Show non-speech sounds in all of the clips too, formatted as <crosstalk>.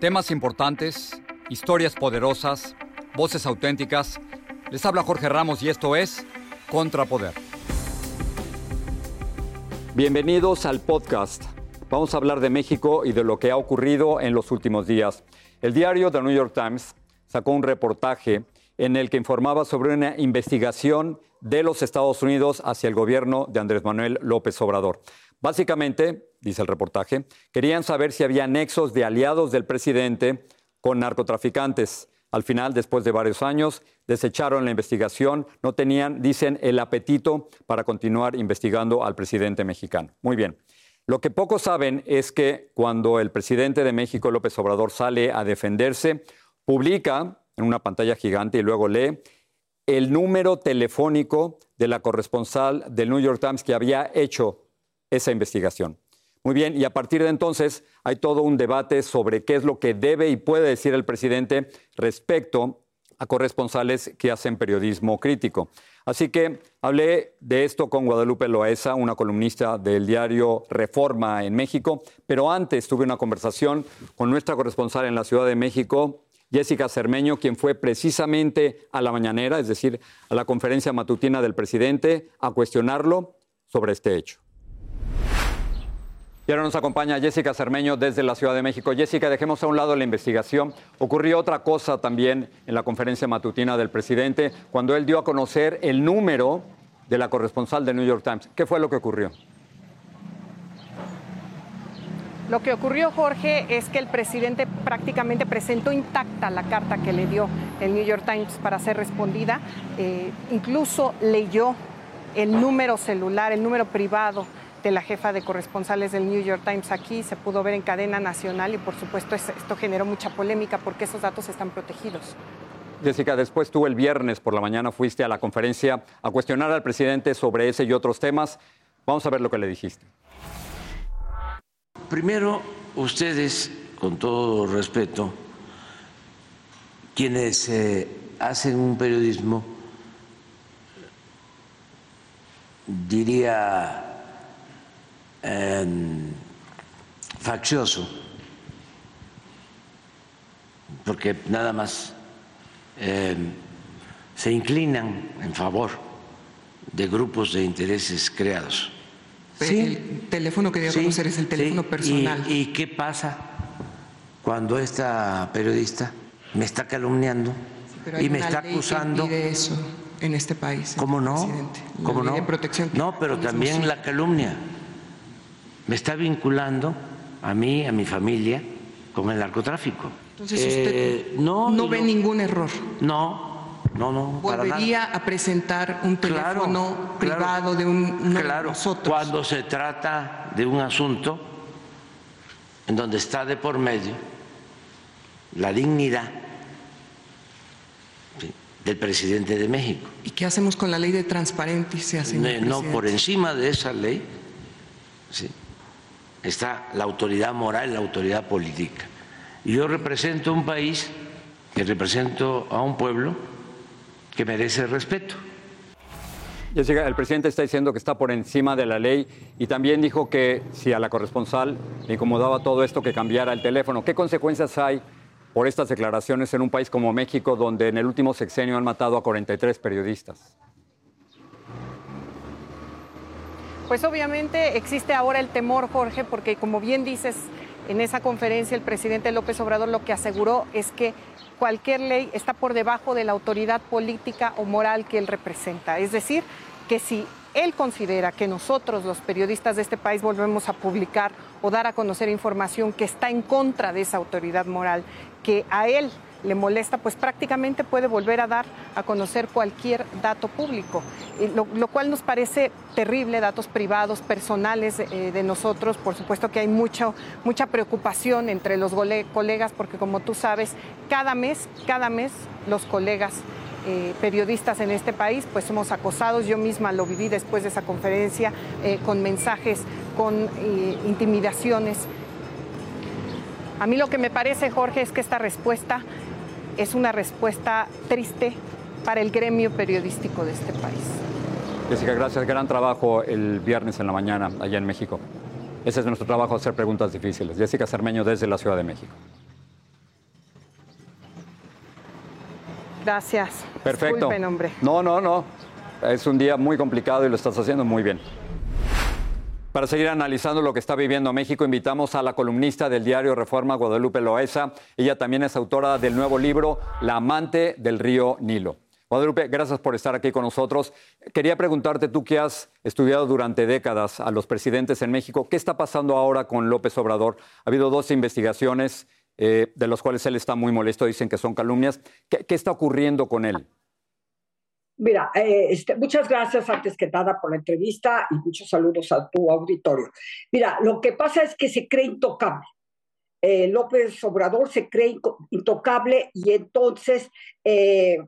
Temas importantes, historias poderosas, voces auténticas. Les habla Jorge Ramos y esto es Contrapoder. Bienvenidos al podcast. Vamos a hablar de México y de lo que ha ocurrido en los últimos días. El diario The New York Times sacó un reportaje en el que informaba sobre una investigación de los Estados Unidos hacia el gobierno de Andrés Manuel López Obrador. Básicamente, dice el reportaje, querían saber si había nexos de aliados del presidente con narcotraficantes. Al final, después de varios años, desecharon la investigación, no tenían, dicen, el apetito para continuar investigando al presidente mexicano. Muy bien. Lo que pocos saben es que cuando el presidente de México, López Obrador, sale a defenderse, publica en una pantalla gigante y luego lee el número telefónico de la corresponsal del New York Times que había hecho esa investigación. Muy bien, y a partir de entonces hay todo un debate sobre qué es lo que debe y puede decir el presidente respecto a corresponsales que hacen periodismo crítico. Así que hablé de esto con Guadalupe Loaesa, una columnista del diario Reforma en México, pero antes tuve una conversación con nuestra corresponsal en la Ciudad de México, Jessica Cermeño, quien fue precisamente a la mañanera, es decir, a la conferencia matutina del presidente, a cuestionarlo sobre este hecho. Y ahora nos acompaña Jessica Cermeño desde la Ciudad de México. Jessica, dejemos a un lado la investigación. Ocurrió otra cosa también en la conferencia matutina del presidente cuando él dio a conocer el número de la corresponsal del New York Times. ¿Qué fue lo que ocurrió? Lo que ocurrió, Jorge, es que el presidente prácticamente presentó intacta la carta que le dio el New York Times para ser respondida. Eh, incluso leyó el número celular, el número privado de la jefa de corresponsales del New York Times aquí, se pudo ver en cadena nacional y por supuesto esto generó mucha polémica porque esos datos están protegidos. Jessica, después tú el viernes por la mañana fuiste a la conferencia a cuestionar al presidente sobre ese y otros temas. Vamos a ver lo que le dijiste. Primero, ustedes, con todo respeto, quienes eh, hacen un periodismo, diría Em, faccioso, porque nada más em, se inclinan en favor de grupos de intereses creados. El teléfono que dio a conocer es el teléfono personal. ¿Y, qué pasa cuando esta periodista me está calumniando y me está acusando? de eso en este país. ¿Cómo no? ¿Cómo no? protección no, pero también la calumnia me está vinculando a mí, a mi familia, con el narcotráfico. Entonces usted eh, no, ve ningún error. No, no, no. Volvería a presentar un teléfono privado de un claro, nosotros. Cuando se trata de un asunto en donde está de por medio la dignidad del presidente de México. ¿Y qué hacemos con la ley de transparencia? Señor no, no por encima de esa ley. Sí está la autoridad moral, la autoridad política. Yo represento un país, que represento a un pueblo que merece respeto. El presidente está diciendo que está por encima de la ley y también dijo que si a la corresponsal le incomodaba todo esto, que cambiara el teléfono. ¿Qué consecuencias hay por estas declaraciones en un país como México, donde en el último sexenio han matado a 43 periodistas? Pues obviamente existe ahora el temor, Jorge, porque como bien dices, en esa conferencia el presidente López Obrador lo que aseguró es que cualquier ley está por debajo de la autoridad política o moral que él representa. Es decir, que si él considera que nosotros, los periodistas de este país, volvemos a publicar o dar a conocer información que está en contra de esa autoridad moral, que a él le molesta, pues prácticamente puede volver a dar a conocer cualquier dato público, lo, cual nos parece terrible, datos privados, personales eh, de nosotros. Por supuesto que hay mucha preocupación entre los colegas, porque como tú sabes, cada mes, cada mes los colegas eh, periodistas en este país, pues somos acosados. Yo misma lo viví después de esa conferencia eh, con mensajes, con intimidaciones. A mí lo que me parece, Jorge, es que esta respuesta es una respuesta triste para el gremio periodístico de este país. Jessica, gracias. Gran trabajo el viernes en la mañana allá en México. Ese es nuestro trabajo, hacer preguntas difíciles. Jessica Cermeño desde la Ciudad de México. Gracias. Perfecto. No, no, no. Es un día muy complicado y lo estás haciendo muy bien. Para seguir analizando lo que está viviendo México, invitamos a la columnista del diario Reforma, Guadalupe Loesa. Ella también es autora del nuevo libro La amante del río Nilo. Guadalupe, gracias por estar aquí con nosotros. Quería preguntarte, tú que has estudiado durante décadas a los presidentes en México, ¿qué está pasando ahora con López Obrador? Ha habido dos investigaciones eh, de las cuales él está muy molesto, dicen que son calumnias. qué está ocurriendo con él? Mira, eh, este, muchas gracias antes que nada por la entrevista y muchos saludos a tu auditorio. Mira, lo que pasa es que se cree intocable. Eh, López Obrador se cree intocable y entonces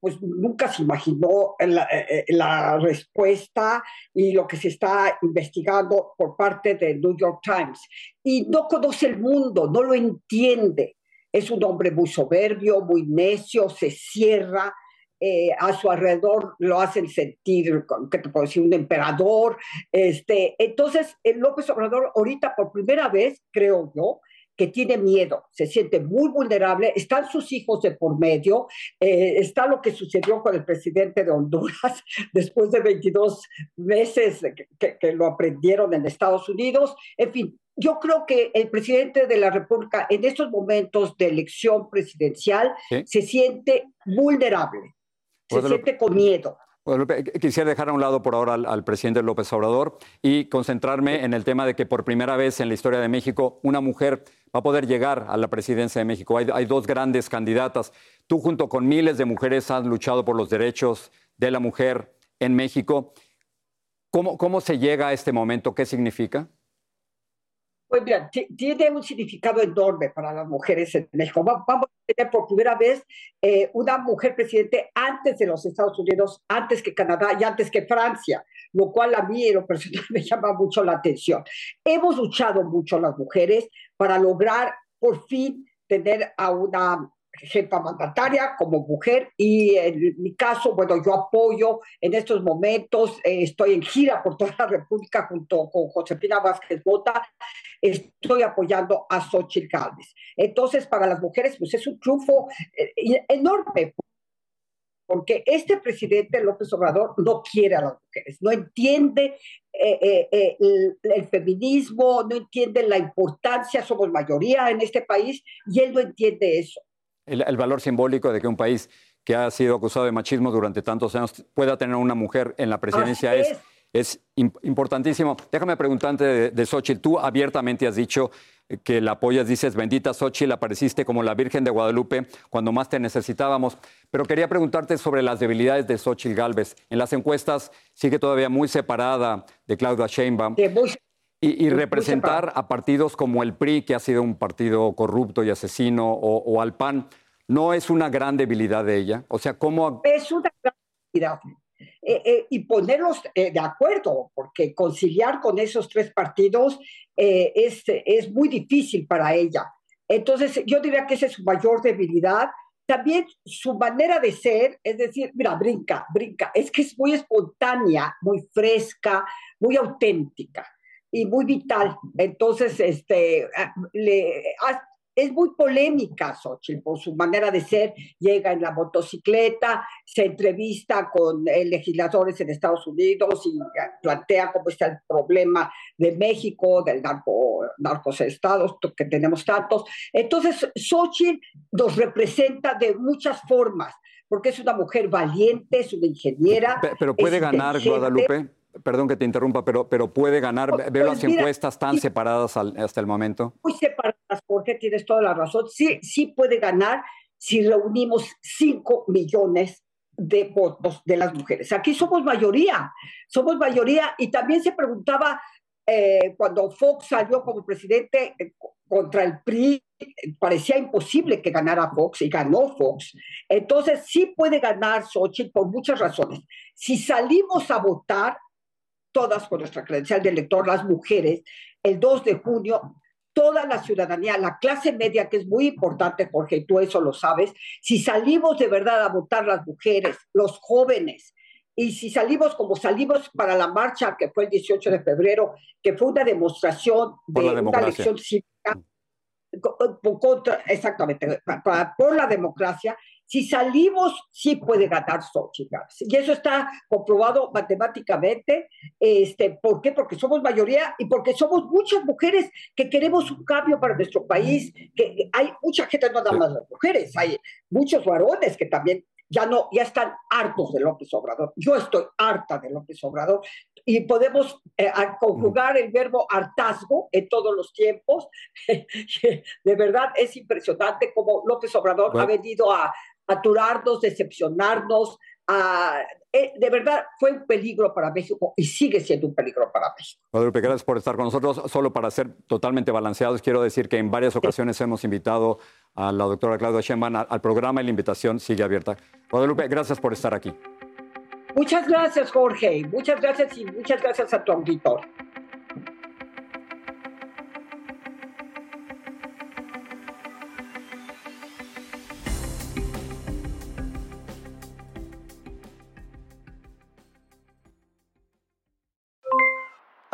pues nunca se imaginó la, la, respuesta y lo que se está investigando por parte de New York Times. Y no conoce el mundo, no lo entiende. Es un hombre muy soberbio, muy necio, se cierra, eh, a su alrededor lo hacen sentir, ¿qué te puedo decir? Un emperador. Este, entonces, el López Obrador ahorita por primera vez, creo yo, que tiene miedo, se siente muy vulnerable, están sus hijos de por medio, eh, está lo que sucedió con el presidente de Honduras <laughs> después de 22 meses que, que, lo aprendieron en Estados Unidos, en fin. Yo creo que el presidente de la República en estos momentos de elección presidencial se siente vulnerable se siente con miedo. quisiera dejar a un lado por ahora al, presidente López Obrador y concentrarme en el tema de que por primera vez en la historia de México una mujer va a poder llegar a la presidencia de México. Hay, dos grandes candidatas. Tú junto con miles de mujeres has luchado por los derechos de la mujer en México. ¿Cómo, cómo se llega a este momento? ¿Qué significa? Pues mira, tiene un significado enorme para las mujeres en México. Vamos a tener por primera vez eh, una mujer presidente antes de los Estados Unidos, antes que Canadá y antes que Francia, lo cual a mí en lo personal <laughs> me llama mucho la atención. Hemos luchado mucho las mujeres para lograr por fin tener a una jefa mandataria como mujer y en mi caso, bueno, yo apoyo en estos momentos, eh, estoy en gira por toda la República junto con Josefina Vázquez Bota, estoy apoyando a Xochitl Gálvez. Entonces, para las mujeres, pues es un triunfo eh, enorme, porque este presidente López Obrador no quiere a las mujeres, no entiende eh, el, el, feminismo, no entiende la importancia, somos mayoría en este país y él no entiende eso el, valor simbólico de que un país que ha sido acusado de machismo durante tantos años pueda tener una mujer en la presidencia es, es importantísimo. Déjame preguntarte de, de Xochitl. Tú abiertamente has dicho que la apoyas, dices, bendita Xochitl, apareciste como la Virgen de Guadalupe cuando más te necesitábamos. Pero quería preguntarte sobre las debilidades de Xochitl Galvez. En las encuestas sigue todavía muy separada de Claudia Sheinbaum. Y, representar a partidos como el PRI, que ha sido un partido corrupto y asesino, o, al PAN, ¿no es una gran debilidad de ella? O sea, ¿cómo...? Es una gran debilidad. Eh, eh, y ponerlos eh, de acuerdo, porque conciliar con esos tres partidos es, es muy difícil para ella. Entonces, yo diría que esa es su mayor debilidad también su manera de ser, es decir, mira, brinca, brinca, es que es muy espontánea, muy fresca, muy auténtica y muy vital. Entonces, este, ah, le, es muy polémica Xochitl por su manera de ser. Llega en la motocicleta, se entrevista con legisladores en Estados Unidos y plantea cómo está el problema de México, del narco, narcos estados, que tenemos tantos. Entonces, Xochitl nos representa de muchas formas, porque es una mujer valiente, es una ingeniera. Pero puede ganar Guadalupe perdón que te interrumpa, pero, pero puede ganar, pues, veo las encuestas tan separadas hasta el momento. Muy separadas, Jorge, tienes toda la razón. Sí, sí puede ganar si reunimos 5 millones de votos de las mujeres. Aquí somos mayoría, somos mayoría y también se preguntaba eh, cuando Fox salió como presidente eh, contra el PRI, parecía imposible que ganara Fox y ganó Fox. Entonces sí puede ganar Xochitl por muchas razones. Si salimos a votar, todas con nuestra credencial de elector, las mujeres, el 2 de junio, toda la ciudadanía, la clase media, que es muy importante, Jorge, tú eso lo sabes, si salimos de verdad a votar las mujeres, los jóvenes, y si salimos como salimos para la marcha que fue el 18 de febrero, que fue una demostración de una elección cívica, contra, exactamente, por la democracia, si salimos, sí puede ganar Xochitl. Y eso está comprobado matemáticamente. Este, ¿Por qué? Porque somos mayoría y porque somos muchas mujeres que queremos un cambio para nuestro país. Que hay mucha gente, no nada más las mujeres, hay muchos varones que también ya no, ya están hartos de López Obrador. Yo estoy harta de López Obrador y podemos eh, conjugar el verbo hartazgo en todos los tiempos. <laughs> de verdad es impresionante cómo López Obrador ha venido a, aturarnos, decepcionarnos. Eh, de verdad, fue un peligro para México y sigue siendo un peligro para México. Guadalupe, gracias por estar con nosotros. Solo para ser totalmente balanceados, quiero decir que en varias ocasiones hemos invitado a la doctora Claudia Sheinbaum al programa y la invitación sigue abierta. Guadalupe, gracias por estar aquí. Muchas gracias, Jorge. Muchas gracias y muchas gracias a tu auditor.